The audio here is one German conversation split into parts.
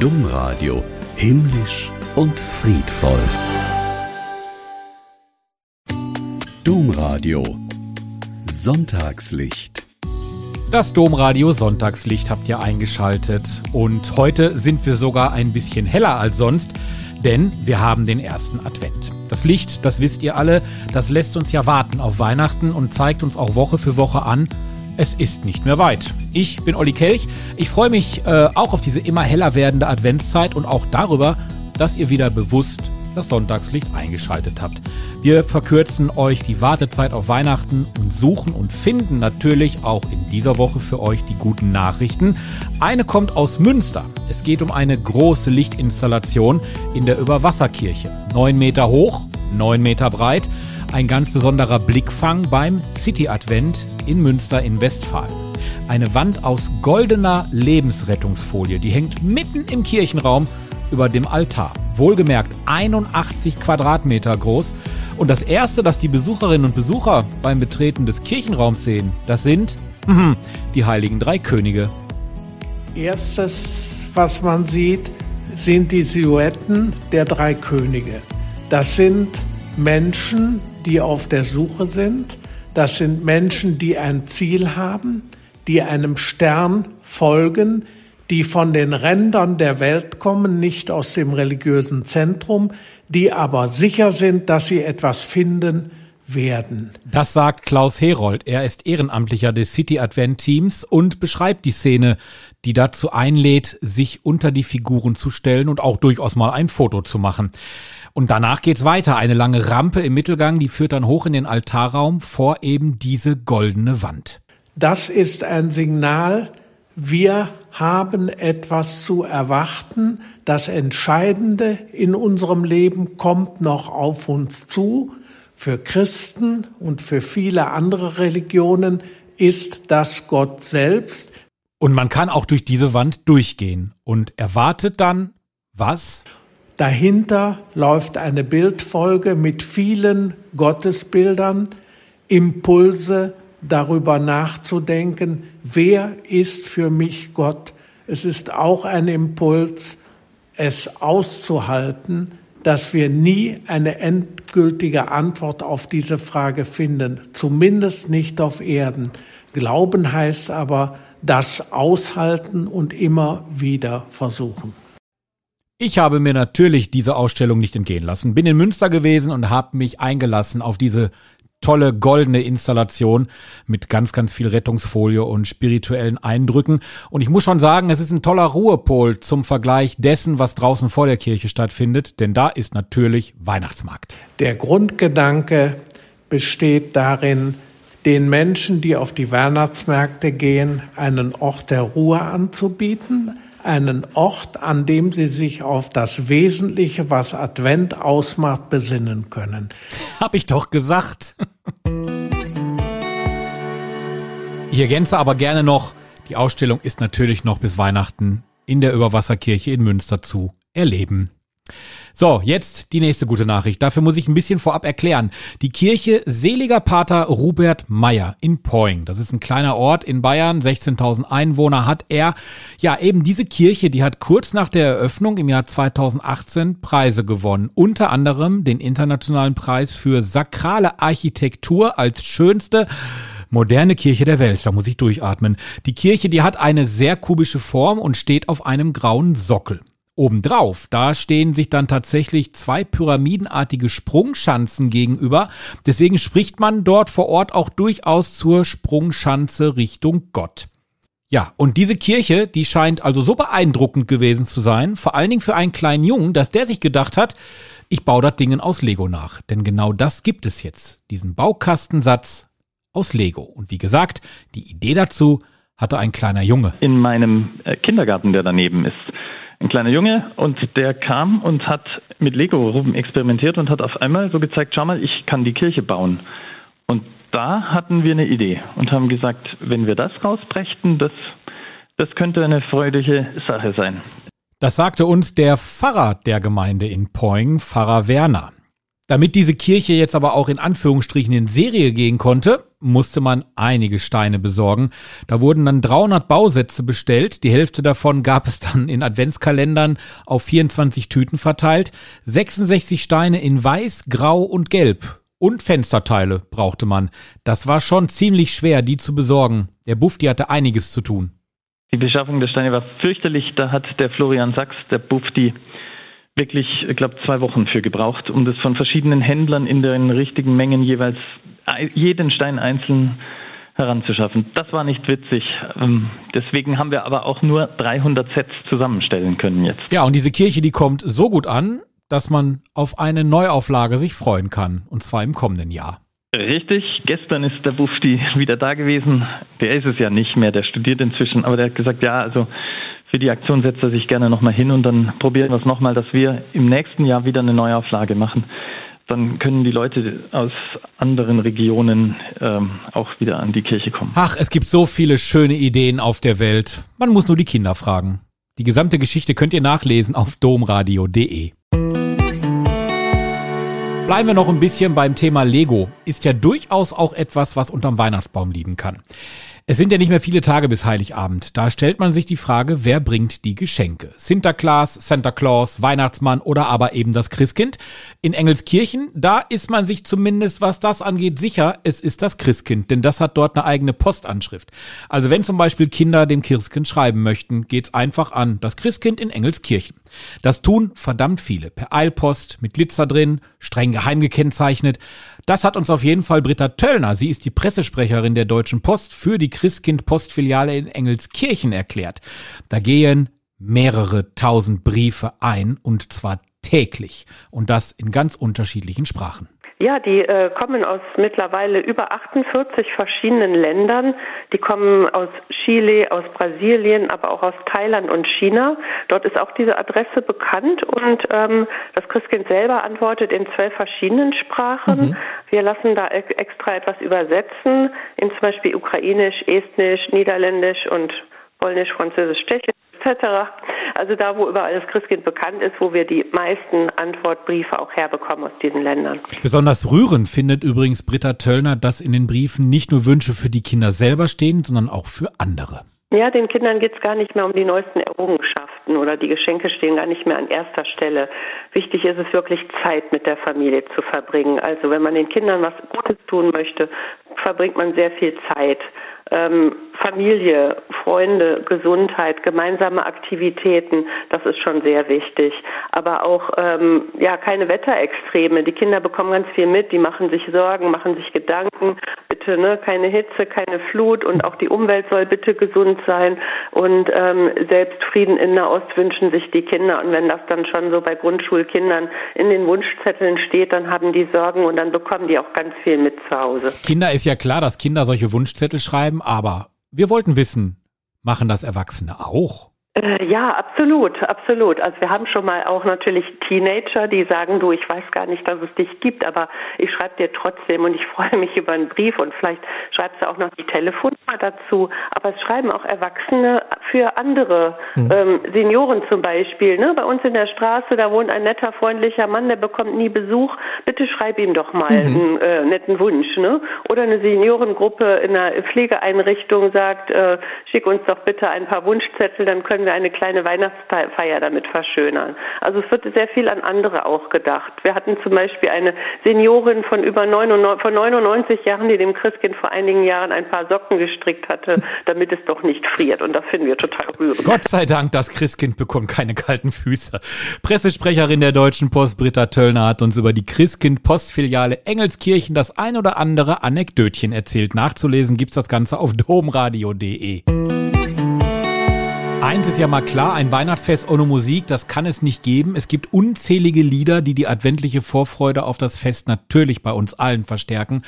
Domradio himmlisch und friedvoll. Domradio Sonntagslicht das Domradio Sonntagslicht habt ihr eingeschaltet und heute sind wir sogar ein bisschen heller als sonst, denn wir haben den ersten Advent. Das Licht, das wisst ihr alle, das lässt uns ja warten auf Weihnachten und zeigt uns auch Woche für Woche an, es ist nicht mehr weit. Ich bin Olli Kelch. Ich freue mich äh, auch auf diese immer heller werdende Adventszeit und auch darüber, dass ihr wieder bewusst das Sonntagslicht eingeschaltet habt. Wir verkürzen euch die Wartezeit auf Weihnachten und suchen und finden natürlich auch in dieser Woche für euch die guten Nachrichten. Eine kommt aus Münster. Es geht um eine große Lichtinstallation in der Überwasserkirche. Neun Meter hoch, neun Meter breit. Ein ganz besonderer Blickfang beim City Advent in Münster in Westfalen. Eine Wand aus goldener Lebensrettungsfolie, die hängt mitten im Kirchenraum über dem Altar. Wohlgemerkt 81 Quadratmeter groß. Und das erste, das die Besucherinnen und Besucher beim Betreten des Kirchenraums sehen, das sind die heiligen drei Könige. Erstes, was man sieht, sind die Silhouetten der drei Könige. Das sind Menschen, die auf der Suche sind. Das sind Menschen, die ein Ziel haben, die einem Stern folgen, die von den Rändern der Welt kommen, nicht aus dem religiösen Zentrum, die aber sicher sind, dass sie etwas finden werden. Das sagt Klaus Herold. Er ist Ehrenamtlicher des City Advent Teams und beschreibt die Szene, die dazu einlädt, sich unter die Figuren zu stellen und auch durchaus mal ein Foto zu machen. Und danach geht's weiter. Eine lange Rampe im Mittelgang, die führt dann hoch in den Altarraum vor eben diese goldene Wand. Das ist ein Signal, wir haben etwas zu erwarten. Das Entscheidende in unserem Leben kommt noch auf uns zu. Für Christen und für viele andere Religionen ist das Gott selbst. Und man kann auch durch diese Wand durchgehen und erwartet dann was? Dahinter läuft eine Bildfolge mit vielen Gottesbildern, Impulse, darüber nachzudenken, wer ist für mich Gott. Es ist auch ein Impuls, es auszuhalten, dass wir nie eine endgültige Antwort auf diese Frage finden, zumindest nicht auf Erden. Glauben heißt aber, das aushalten und immer wieder versuchen. Ich habe mir natürlich diese Ausstellung nicht entgehen lassen, bin in Münster gewesen und habe mich eingelassen auf diese tolle goldene Installation mit ganz, ganz viel Rettungsfolie und spirituellen Eindrücken. Und ich muss schon sagen, es ist ein toller Ruhepol zum Vergleich dessen, was draußen vor der Kirche stattfindet, denn da ist natürlich Weihnachtsmarkt. Der Grundgedanke besteht darin, den Menschen, die auf die Weihnachtsmärkte gehen, einen Ort der Ruhe anzubieten, einen Ort, an dem sie sich auf das Wesentliche, was Advent ausmacht, besinnen können. Hab ich doch gesagt. Ich ergänze aber gerne noch, die Ausstellung ist natürlich noch bis Weihnachten in der Überwasserkirche in Münster zu erleben. So, jetzt die nächste gute Nachricht. Dafür muss ich ein bisschen vorab erklären. Die Kirche Seliger Pater Robert Meyer in Poing. Das ist ein kleiner Ort in Bayern, 16.000 Einwohner hat er. Ja, eben diese Kirche, die hat kurz nach der Eröffnung im Jahr 2018 Preise gewonnen. Unter anderem den internationalen Preis für sakrale Architektur als schönste moderne Kirche der Welt. Da muss ich durchatmen. Die Kirche, die hat eine sehr kubische Form und steht auf einem grauen Sockel. Obendrauf, da stehen sich dann tatsächlich zwei pyramidenartige Sprungschanzen gegenüber. Deswegen spricht man dort vor Ort auch durchaus zur Sprungschanze Richtung Gott. Ja, und diese Kirche, die scheint also so beeindruckend gewesen zu sein, vor allen Dingen für einen kleinen Jungen, dass der sich gedacht hat, ich baue das Ding aus Lego nach. Denn genau das gibt es jetzt, diesen Baukastensatz aus Lego. Und wie gesagt, die Idee dazu hatte ein kleiner Junge. In meinem äh, Kindergarten, der daneben ist, ein kleiner Junge und der kam und hat mit Lego rum experimentiert und hat auf einmal so gezeigt, schau mal, ich kann die Kirche bauen. Und da hatten wir eine Idee und haben gesagt, wenn wir das rausbrächten, das, das könnte eine freudige Sache sein. Das sagte uns der Pfarrer der Gemeinde in Poing, Pfarrer Werner. Damit diese Kirche jetzt aber auch in Anführungsstrichen in Serie gehen konnte, musste man einige Steine besorgen. Da wurden dann 300 Bausätze bestellt. Die Hälfte davon gab es dann in Adventskalendern auf 24 Tüten verteilt. 66 Steine in weiß, grau und gelb. Und Fensterteile brauchte man. Das war schon ziemlich schwer, die zu besorgen. Der Bufti hatte einiges zu tun. Die Beschaffung der Steine war fürchterlich. Da hat der Florian Sachs, der Bufti, wirklich, ich glaube, zwei Wochen für gebraucht, um das von verschiedenen Händlern in den richtigen Mengen jeweils jeden Stein einzeln heranzuschaffen. Das war nicht witzig. Ähm, deswegen haben wir aber auch nur 300 Sets zusammenstellen können jetzt. Ja, und diese Kirche, die kommt so gut an, dass man auf eine Neuauflage sich freuen kann. Und zwar im kommenden Jahr. Richtig, gestern ist der Bufti wieder da gewesen. Der ist es ja nicht mehr, der studiert inzwischen, aber der hat gesagt, ja, also für die Aktion setzt er sich gerne nochmal hin und dann probieren wir es nochmal, dass wir im nächsten Jahr wieder eine Neuauflage machen. Dann können die Leute aus anderen Regionen ähm, auch wieder an die Kirche kommen. Ach, es gibt so viele schöne Ideen auf der Welt. Man muss nur die Kinder fragen. Die gesamte Geschichte könnt ihr nachlesen auf domradio.de. Bleiben wir noch ein bisschen beim Thema Lego. Ist ja durchaus auch etwas, was unterm Weihnachtsbaum liegen kann. Es sind ja nicht mehr viele Tage bis Heiligabend. Da stellt man sich die Frage, wer bringt die Geschenke? Sinterklaas, Santa Claus, Weihnachtsmann oder aber eben das Christkind? In Engelskirchen, da ist man sich zumindest, was das angeht, sicher, es ist das Christkind, denn das hat dort eine eigene Postanschrift. Also wenn zum Beispiel Kinder dem Christkind schreiben möchten, geht's einfach an das Christkind in Engelskirchen. Das tun verdammt viele. Per Eilpost, mit Glitzer drin, streng geheim gekennzeichnet. Das hat uns auf jeden Fall Britta Töllner, sie ist die Pressesprecherin der Deutschen Post für die Christkind-Postfiliale in Engelskirchen erklärt. Da gehen mehrere tausend Briefe ein und zwar täglich und das in ganz unterschiedlichen Sprachen. Ja, die äh, kommen aus mittlerweile über 48 verschiedenen Ländern. Die kommen aus Chile, aus Brasilien, aber auch aus Thailand und China. Dort ist auch diese Adresse bekannt und ähm, das Christkind selber antwortet in zwölf verschiedenen Sprachen. Mhm. Wir lassen da extra etwas übersetzen in zum Beispiel Ukrainisch, Estnisch, Niederländisch und Polnisch, Französisch, Tschechisch etc. Also da, wo überall das Christkind bekannt ist, wo wir die meisten Antwortbriefe auch herbekommen aus diesen Ländern. Besonders rührend findet übrigens Britta Töllner, dass in den Briefen nicht nur Wünsche für die Kinder selber stehen, sondern auch für andere. Ja, den Kindern geht es gar nicht mehr um die neuesten Errungenschaften oder die Geschenke stehen gar nicht mehr an erster Stelle. Wichtig ist es wirklich, Zeit mit der Familie zu verbringen. Also wenn man den Kindern was Gutes tun möchte, verbringt man sehr viel Zeit ähm, Familie, Freunde, Gesundheit, gemeinsame Aktivitäten, das ist schon sehr wichtig. Aber auch ähm, ja keine Wetterextreme. Die Kinder bekommen ganz viel mit, die machen sich Sorgen, machen sich Gedanken. Bitte ne, keine Hitze, keine Flut und auch die Umwelt soll bitte gesund sein. Und ähm, selbst Frieden in Nahost wünschen sich die Kinder. Und wenn das dann schon so bei Grundschulkindern in den Wunschzetteln steht, dann haben die Sorgen und dann bekommen die auch ganz viel mit zu Hause. Kinder ist ja klar, dass Kinder solche Wunschzettel schreiben aber wir wollten wissen, machen das Erwachsene auch? Äh, ja, absolut, absolut. Also wir haben schon mal auch natürlich Teenager, die sagen, du, ich weiß gar nicht, dass es dich gibt, aber ich schreibe dir trotzdem und ich freue mich über einen Brief und vielleicht schreibst du auch noch die Telefonnummer dazu. Aber es schreiben auch Erwachsene für andere mhm. ähm, Senioren zum Beispiel. Ne? Bei uns in der Straße, da wohnt ein netter, freundlicher Mann, der bekommt nie Besuch. Bitte schreib ihm doch mal mhm. einen äh, netten Wunsch. Ne? Oder eine Seniorengruppe in einer Pflegeeinrichtung sagt, äh, schick uns doch bitte ein paar Wunschzettel, dann können wir wir eine kleine Weihnachtsfeier damit verschönern. Also es wird sehr viel an andere auch gedacht. Wir hatten zum Beispiel eine Seniorin von über 99, von 99 Jahren, die dem Christkind vor einigen Jahren ein paar Socken gestrickt hatte, damit es doch nicht friert. Und das finden wir total rührend. Gott sei Dank, das Christkind bekommt keine kalten Füße. Pressesprecherin der Deutschen Post, Britta Töllner, hat uns über die Christkind-Postfiliale Engelskirchen das ein oder andere Anekdötchen erzählt. Nachzulesen gibt's das Ganze auf domradio.de. Eins ist ja mal klar, ein Weihnachtsfest ohne Musik, das kann es nicht geben. Es gibt unzählige Lieder, die die adventliche Vorfreude auf das Fest natürlich bei uns allen verstärken.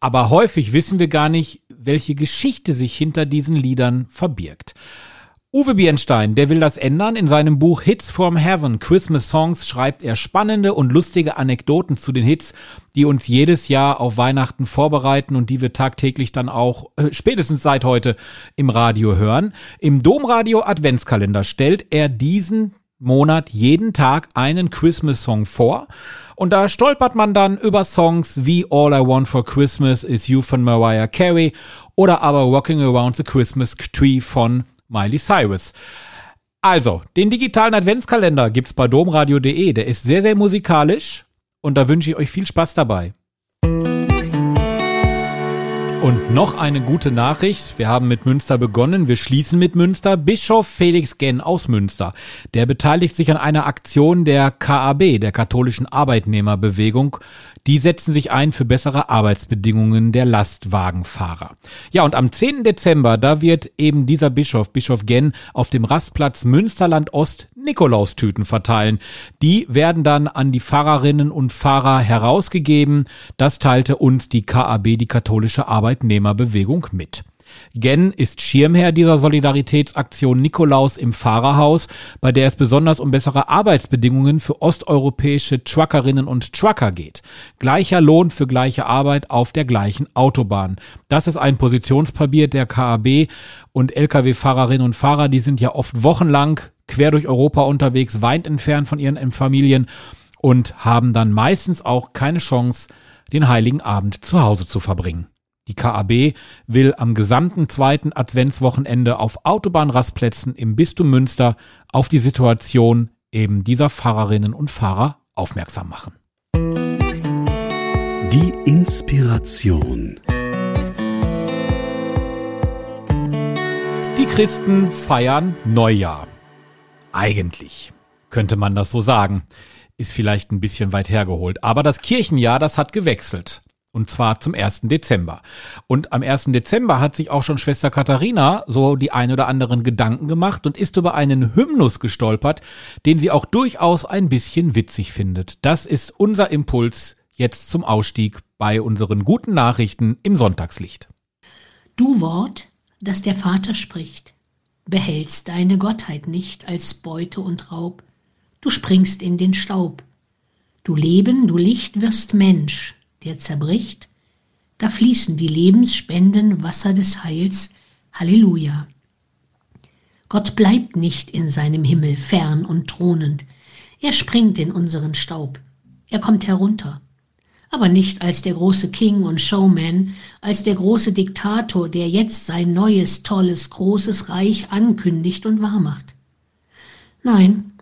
Aber häufig wissen wir gar nicht, welche Geschichte sich hinter diesen Liedern verbirgt. Uwe Bierenstein, der will das ändern. In seinem Buch Hits from Heaven, Christmas Songs, schreibt er spannende und lustige Anekdoten zu den Hits, die uns jedes Jahr auf Weihnachten vorbereiten und die wir tagtäglich dann auch, äh, spätestens seit heute, im Radio hören. Im Domradio Adventskalender stellt er diesen Monat jeden Tag einen Christmas-Song vor. Und da stolpert man dann über Songs wie All I Want for Christmas is You von Mariah Carey oder aber Rocking Around the Christmas Tree von Miley Cyrus. Also, den digitalen Adventskalender gibt's bei domradio.de. Der ist sehr, sehr musikalisch und da wünsche ich euch viel Spaß dabei. Und noch eine gute Nachricht. Wir haben mit Münster begonnen. Wir schließen mit Münster. Bischof Felix Genn aus Münster. Der beteiligt sich an einer Aktion der KAB, der katholischen Arbeitnehmerbewegung. Die setzen sich ein für bessere Arbeitsbedingungen der Lastwagenfahrer. Ja, und am 10. Dezember, da wird eben dieser Bischof, Bischof Genn, auf dem Rastplatz Münsterland Ost Nikolaustüten verteilen. Die werden dann an die Fahrerinnen und Fahrer herausgegeben. Das teilte uns die KAB, die katholische Arbeitnehmerbewegung, mit. Gen ist Schirmherr dieser Solidaritätsaktion Nikolaus im Fahrerhaus, bei der es besonders um bessere Arbeitsbedingungen für osteuropäische Truckerinnen und Trucker geht. Gleicher Lohn für gleiche Arbeit auf der gleichen Autobahn. Das ist ein Positionspapier der KAB und Lkw-Fahrerinnen und Fahrer, die sind ja oft wochenlang quer durch Europa unterwegs, weit entfernt von ihren Familien und haben dann meistens auch keine Chance, den heiligen Abend zu Hause zu verbringen. Die KAB will am gesamten zweiten Adventswochenende auf Autobahnrastplätzen im Bistum Münster auf die Situation eben dieser Fahrerinnen und Fahrer aufmerksam machen. Die Inspiration. Die Christen feiern Neujahr. Eigentlich könnte man das so sagen. Ist vielleicht ein bisschen weit hergeholt. Aber das Kirchenjahr, das hat gewechselt. Und zwar zum 1. Dezember. Und am 1. Dezember hat sich auch schon Schwester Katharina so die ein oder anderen Gedanken gemacht und ist über einen Hymnus gestolpert, den sie auch durchaus ein bisschen witzig findet. Das ist unser Impuls jetzt zum Ausstieg bei unseren guten Nachrichten im Sonntagslicht. Du Wort, das der Vater spricht, behältst deine Gottheit nicht als Beute und Raub, du springst in den Staub. Du Leben, du Licht wirst Mensch, der zerbricht, da fließen die lebensspenden Wasser des Heils. Halleluja. Gott bleibt nicht in seinem Himmel fern und thronend. Er springt in unseren Staub. Er kommt herunter. Aber nicht als der große King und Showman, als der große Diktator, der jetzt sein neues, tolles, großes Reich ankündigt und wahrmacht. Nein,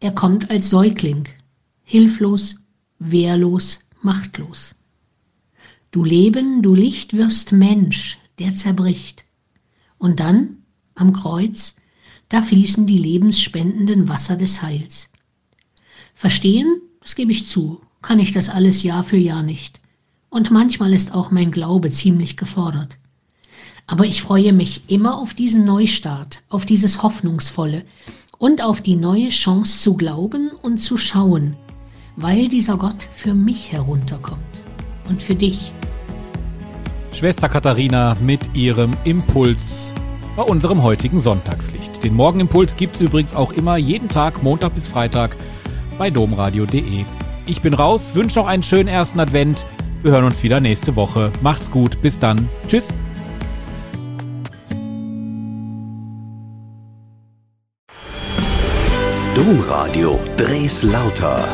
er kommt als Säugling, hilflos, wehrlos, machtlos. Du Leben, du Licht wirst Mensch, der zerbricht. Und dann, am Kreuz, da fließen die lebensspendenden Wasser des Heils. Verstehen, das gebe ich zu, kann ich das alles Jahr für Jahr nicht. Und manchmal ist auch mein Glaube ziemlich gefordert. Aber ich freue mich immer auf diesen Neustart, auf dieses Hoffnungsvolle und auf die neue Chance zu glauben und zu schauen, weil dieser Gott für mich herunterkommt und für dich Schwester Katharina mit ihrem Impuls bei unserem heutigen Sonntagslicht. Den Morgenimpuls gibt es übrigens auch immer jeden Tag, Montag bis Freitag, bei domradio.de. Ich bin raus, wünsche noch einen schönen ersten Advent. Wir hören uns wieder nächste Woche. Macht's gut, bis dann. Tschüss. Domradio Dres Lauter